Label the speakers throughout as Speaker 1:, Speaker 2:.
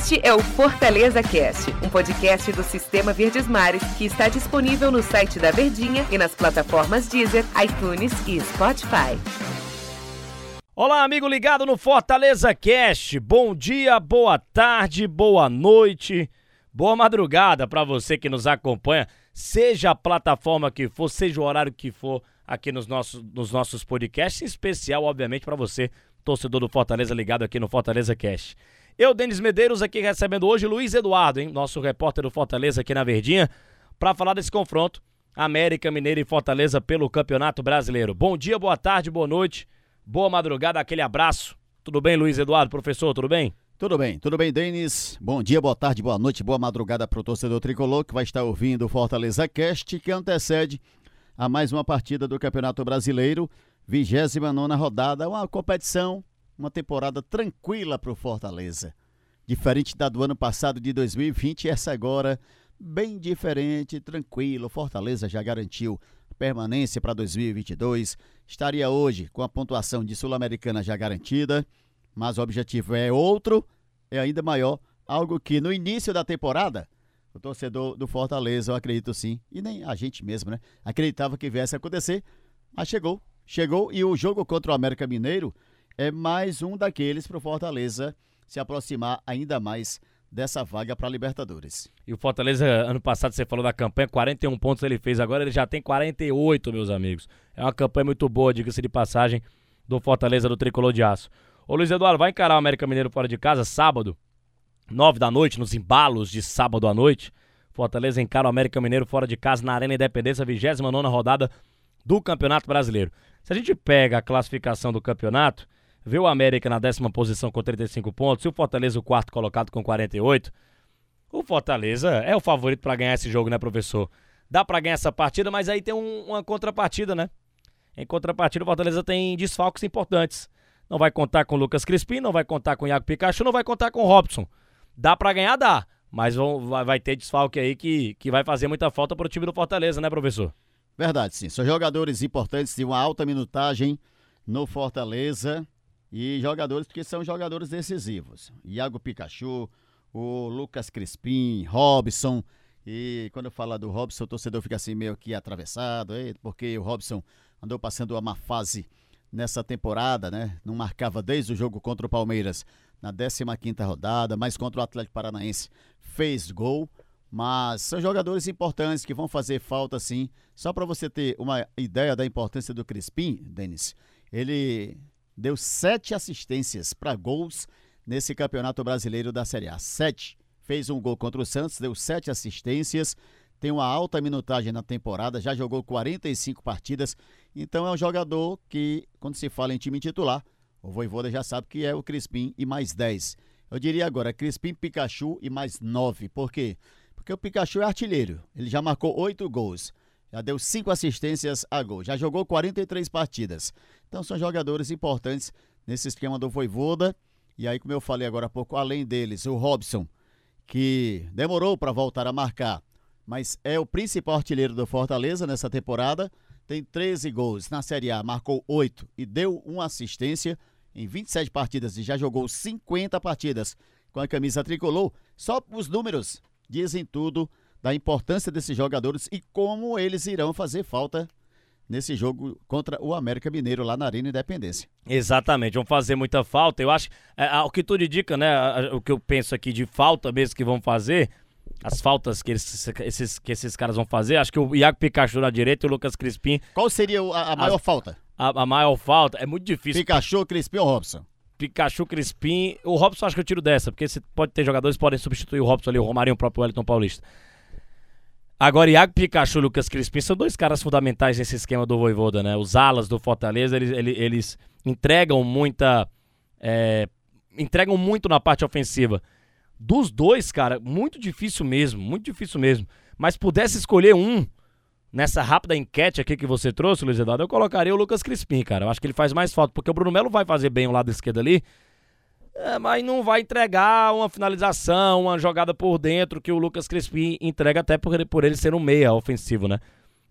Speaker 1: Este é o Fortaleza Cast, um podcast do Sistema Verdes Mares que está disponível no site da Verdinha e nas plataformas Deezer, iTunes e Spotify.
Speaker 2: Olá, amigo ligado no Fortaleza Cast. Bom dia, boa tarde, boa noite, boa madrugada para você que nos acompanha, seja a plataforma que for, seja o horário que for aqui nos nossos, nos nossos podcasts, em especial, obviamente, para você, torcedor do Fortaleza ligado aqui no Fortaleza Cast. Eu, Denis Medeiros, aqui recebendo hoje Luiz Eduardo, hein, nosso repórter do Fortaleza aqui na Verdinha, para falar desse confronto América Mineira e Fortaleza pelo Campeonato Brasileiro. Bom dia, boa tarde, boa noite, boa madrugada, aquele abraço. Tudo bem, Luiz Eduardo, professor, tudo bem?
Speaker 3: Tudo bem, tudo bem, Denis? Bom dia, boa tarde, boa noite, boa madrugada para o torcedor tricolor que vai estar ouvindo o Fortaleza Cast, que antecede a mais uma partida do Campeonato Brasileiro, 29 rodada, uma competição uma temporada tranquila para o Fortaleza. Diferente da do ano passado de 2020, essa agora bem diferente, tranquilo. Fortaleza já garantiu permanência para 2022. Estaria hoje com a pontuação de Sul-Americana já garantida, mas o objetivo é outro, é ainda maior, algo que no início da temporada o torcedor do Fortaleza, eu acredito sim, e nem a gente mesmo, né? Acreditava que viesse a acontecer, mas chegou, chegou e o jogo contra o América Mineiro é mais um daqueles para o Fortaleza se aproximar ainda mais dessa vaga para Libertadores.
Speaker 2: E o Fortaleza, ano passado, você falou da campanha, 41 pontos ele fez, agora ele já tem 48, meus amigos. É uma campanha muito boa, diga-se de passagem, do Fortaleza do Tricolor de Aço. Ô Luiz Eduardo, vai encarar o América Mineiro fora de casa, sábado, 9 da noite, nos embalos de sábado à noite. Fortaleza encara o América Mineiro fora de casa na Arena Independência, 29 rodada do Campeonato Brasileiro. Se a gente pega a classificação do campeonato, vê o América na décima posição com 35 pontos e o Fortaleza o quarto colocado com 48. O Fortaleza é o favorito para ganhar esse jogo, né, professor? Dá para ganhar essa partida, mas aí tem um, uma contrapartida, né? Em contrapartida, o Fortaleza tem desfalques importantes. Não vai contar com o Lucas Crispim, não vai contar com o Iago Pikachu, não vai contar com o Robson. Dá para ganhar? Dá. Mas vão, vai ter desfalque aí que, que vai fazer muita falta para o time do Fortaleza, né, professor?
Speaker 3: Verdade, sim. São jogadores importantes de uma alta minutagem no Fortaleza. E jogadores porque são jogadores decisivos. Iago Pikachu, o Lucas Crispim, Robson. E quando eu falo do Robson, o torcedor fica assim meio que atravessado, porque o Robson andou passando uma má fase nessa temporada, né? Não marcava desde o jogo contra o Palmeiras na 15ª rodada, mas contra o Atlético Paranaense fez gol. Mas são jogadores importantes que vão fazer falta sim. Só para você ter uma ideia da importância do Crispim, Denis, ele deu sete assistências para gols nesse Campeonato Brasileiro da Série A. Sete. Fez um gol contra o Santos, deu sete assistências, tem uma alta minutagem na temporada, já jogou 45 partidas. Então é um jogador que, quando se fala em time titular, o Voivoda já sabe que é o Crispim e mais 10. Eu diria agora, Crispim, Pikachu e mais 9. Por quê? Porque o Pikachu é artilheiro. Ele já marcou oito gols. Já deu cinco assistências a gol. Já jogou 43 partidas. Então são jogadores importantes nesse esquema do Voivoda. E aí, como eu falei agora há pouco, além deles, o Robson, que demorou para voltar a marcar, mas é o principal artilheiro do Fortaleza nessa temporada. Tem 13 gols na Série A, marcou 8 e deu uma assistência em 27 partidas e já jogou 50 partidas com a camisa tricolor. Só os números dizem tudo da importância desses jogadores e como eles irão fazer falta nesse jogo contra o América Mineiro lá na Arena Independência.
Speaker 2: Exatamente, vão fazer muita falta. Eu acho, é, o que tudo indica, né, o que eu penso aqui de falta mesmo que vão fazer, as faltas que eles, esses, que esses caras vão fazer, acho que o Iago Pikachu na direita e o Lucas Crispim.
Speaker 3: Qual seria a, a maior as, falta?
Speaker 2: A, maior falta, é muito difícil.
Speaker 3: Pikachu, Crispim ou Robson?
Speaker 2: Pikachu, Crispim, o Robson acho que eu tiro dessa, porque você pode ter jogadores que podem substituir o Robson ali, o Romarinho, o próprio Wellington Paulista. Agora, Iago Pikachu e Lucas Crispim são dois caras fundamentais nesse esquema do Voivoda, né? Os alas do Fortaleza, eles, eles, entregam muita. É, entregam muito na parte ofensiva. Dos dois, cara, muito difícil mesmo, muito difícil mesmo. Mas pudesse escolher um nessa rápida enquete aqui que você trouxe, Luiz Eduardo, eu colocaria o Lucas Crispim, cara. Eu acho que ele faz mais falta, porque o Bruno Melo vai fazer bem o lado esquerdo ali, é, mas não vai entregar uma finalização, uma jogada por dentro que o Lucas Crispim entrega até por ele, por ele ser um meia ofensivo, né?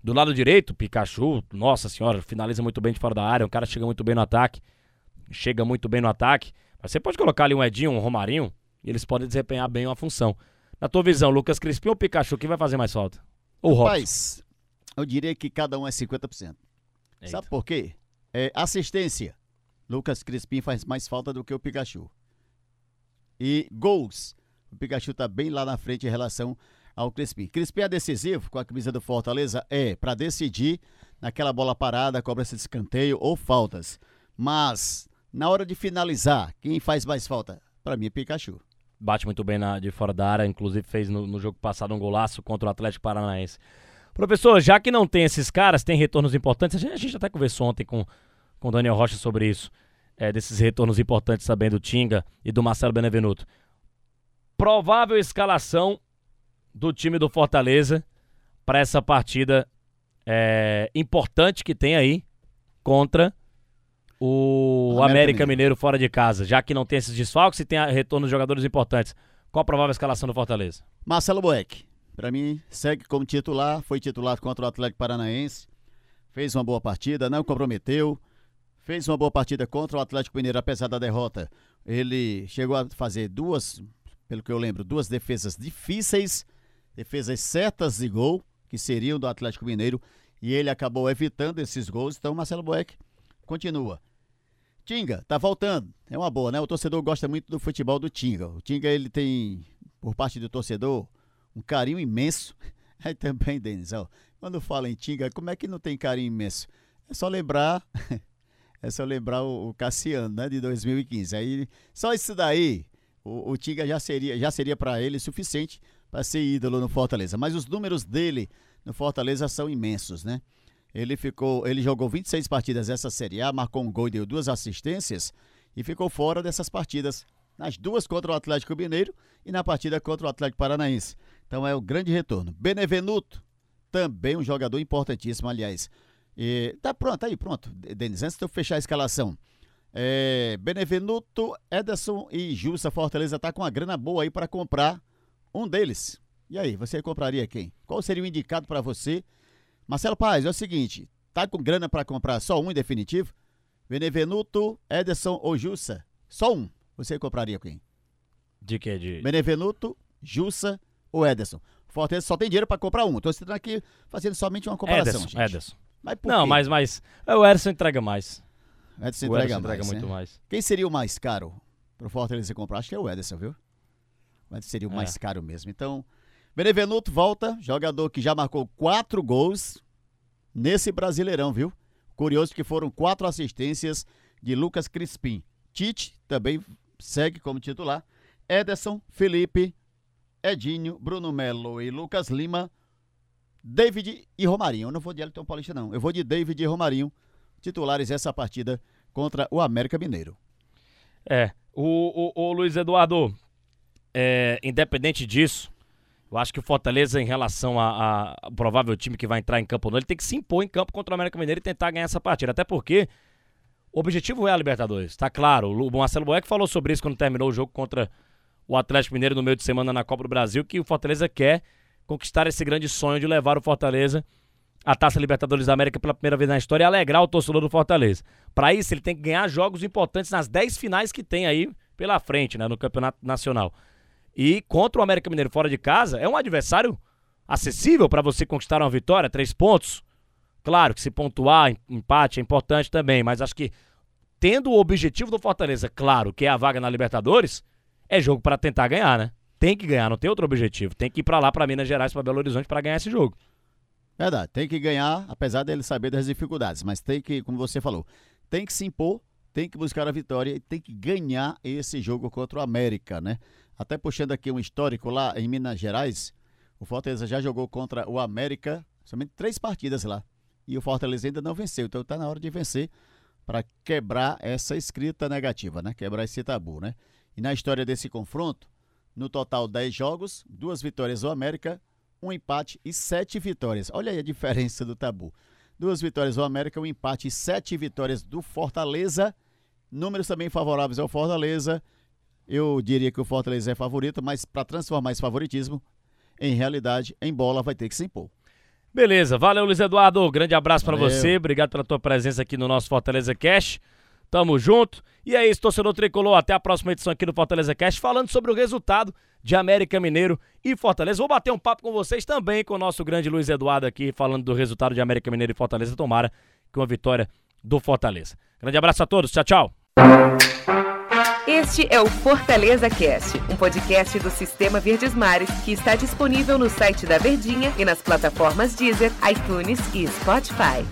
Speaker 2: Do lado direito, Pikachu, nossa senhora, finaliza muito bem de fora da área, um cara chega muito bem no ataque, chega muito bem no ataque. Mas você pode colocar ali um Edinho, um Romarinho, E eles podem desempenhar bem uma função. Na tua visão, Lucas Crispim ou Pikachu, quem vai fazer mais falta? Ou Robson?
Speaker 3: Rapaz, eu diria que cada um é 50%.
Speaker 2: Eita.
Speaker 3: Sabe por quê? É, assistência. Lucas Crispim faz mais falta do que o Pikachu. E gols. O Pikachu tá bem lá na frente em relação ao Crispim. Crispim é decisivo com a camisa do Fortaleza? É, para decidir naquela bola parada, cobrança de escanteio ou faltas. Mas, na hora de finalizar, quem faz mais falta? Para mim é Pikachu.
Speaker 2: Bate muito bem na, de fora da área, inclusive fez no, no jogo passado um golaço contra o Atlético Paranaense. Professor, já que não tem esses caras, tem retornos importantes. A gente, a gente até conversou ontem com com o Daniel Rocha sobre isso, é, desses retornos importantes também do Tinga e do Marcelo Benevenuto. Provável escalação do time do Fortaleza para essa partida é, importante que tem aí contra o
Speaker 3: América
Speaker 2: América,
Speaker 3: Mineiro.
Speaker 2: Mineiro fora de casa, já que não tem esses desfalques e tem retorno de jogadores importantes. Qual a provável escalação do Fortaleza?
Speaker 3: Marcelo Boeck, para mim, segue como titular, foi titular contra o Atlético Paranaense, fez uma boa partida, não comprometeu, fez uma boa partida contra o Atlético Mineiro, apesar da derrota. Ele chegou a fazer duas, pelo que eu lembro, duas defesas difíceis, defesas certas de gol, que seriam do Atlético Mineiro, e ele acabou evitando esses gols, então Marcelo Boeck continua. Tinga, tá voltando. É uma boa, né? O torcedor gosta muito do futebol do Tinga. O Tinga, ele tem, por parte do torcedor, um carinho imenso. Aí também, Denis, ó, quando fala em Tinga, como é que não tem carinho imenso? É só lembrar, é só lembrar o, o Cassiano, né, de 2015. Aí, só isso daí, o, o Tinga já seria, já seria para ele suficiente para ser ídolo no Fortaleza. Mas os números dele no Fortaleza são imensos, né? Ele ficou, ele jogou 26 partidas essa Série A, marcou um gol e deu duas assistências e ficou fora dessas partidas, nas duas contra o Atlético Mineiro e na partida contra o Atlético Paranaense. Então é o grande retorno. Benevenuto, também um jogador importantíssimo, aliás. E, tá pronto, aí, pronto. Denis, antes de eu fechar a escalação. É, Benevenuto, Ederson e Jussa Fortaleza tá com uma grana boa aí para comprar um deles. E aí, você compraria quem? Qual seria o indicado para você? Marcelo Paz, é o seguinte, tá com grana para comprar só um em definitivo? Benevenuto, Ederson ou Jussa? Só um. Você compraria quem?
Speaker 2: De quê? De...
Speaker 3: Benevenuto, Jussa ou Ederson? Fortaleza só tem dinheiro para comprar um. Citando aqui fazendo somente uma comparação,
Speaker 2: Ederson,
Speaker 3: gente.
Speaker 2: Ederson.
Speaker 3: Mas
Speaker 2: Não, mas, mas o Ederson entrega mais.
Speaker 3: Ederson
Speaker 2: o
Speaker 3: entrega,
Speaker 2: Ederson entrega
Speaker 3: mais,
Speaker 2: muito
Speaker 3: né?
Speaker 2: mais.
Speaker 3: Quem seria o mais caro pro Fortaleza comprar? Acho que é o Ederson, viu? Mas seria o
Speaker 2: É.
Speaker 3: mais caro mesmo. Então, Benevenuto volta, jogador que já marcou quatro gols nesse Brasileirão, viu? Curioso que foram quatro assistências de Lucas Crispim. Tite também segue como titular. Ederson, Felipe, Edinho, Bruno Melo e Lucas Lima, David e Romarinho. Eu não vou de Elton Paulista, não. Eu vou de David e Romarinho, titulares essa partida contra o América Mineiro.
Speaker 2: É. O, o, o Luiz Eduardo, é, independente disso, eu acho que o Fortaleza, em relação ao provável time que vai entrar em campo, ele tem que se impor em campo contra o América Mineiro e tentar ganhar essa partida. Até porque o objetivo é a Libertadores, tá claro. O Marcelo Boeck falou sobre isso quando terminou o jogo contra o Atlético Mineiro no meio de semana na Copa do Brasil, que o Fortaleza quer conquistar esse grande sonho de levar o Fortaleza à Taça Libertadores da América pela primeira vez na história e alegrar o torcedor do Fortaleza. Para isso, ele tem que ganhar jogos importantes nas 10 finais que tem aí pela frente, né, no Campeonato Nacional. E contra o América Mineiro fora de casa, é um adversário acessível para você conquistar uma vitória, três pontos. Claro que se pontuar, em- empate é importante também, mas acho que tendo o objetivo do Fortaleza, claro, que é a vaga na Libertadores, é jogo para tentar ganhar, né? Tem que ganhar, não tem outro objetivo. Tem que ir para lá, para Minas Gerais, para Belo Horizonte para ganhar esse jogo.
Speaker 3: Verdade, tem que ganhar, apesar dele saber das dificuldades, mas tem que, como você falou, tem que se impor, tem que buscar a vitória e tem que ganhar esse jogo contra o América, né? Até puxando aqui um histórico lá em Minas Gerais, o Fortaleza já jogou contra o América somente três partidas lá. E o Fortaleza ainda não venceu, então tá na hora de vencer para quebrar essa escrita negativa, né? Quebrar esse tabu, né? E na história desse confronto, no total 10 jogos, duas vitórias do América, um empate e sete vitórias. Olha aí a diferença do tabu. Duas vitórias do América, um empate e sete vitórias do Fortaleza. Números também favoráveis ao Fortaleza. Eu diria que o Fortaleza é favorito, mas para transformar esse favoritismo em realidade, em bola, vai ter que se impor.
Speaker 2: Beleza, valeu Luiz Eduardo, grande abraço para você, obrigado pela tua presença aqui no nosso Fortaleza Cash. Tamo junto. E é isso, torcedor tricolor. Até a próxima edição aqui do Fortaleza Cast, falando sobre o resultado de América Mineiro e Fortaleza. Vou bater um papo com vocês também com o nosso grande Luiz Eduardo aqui, falando do resultado de América Mineiro e Fortaleza. Tomara com a vitória do Fortaleza. Grande abraço a todos. Tchau, tchau.
Speaker 1: Este é o Fortaleza Cast, um podcast do Sistema Verdes Mares que está disponível no site da Verdinha e nas plataformas Deezer, iTunes e Spotify.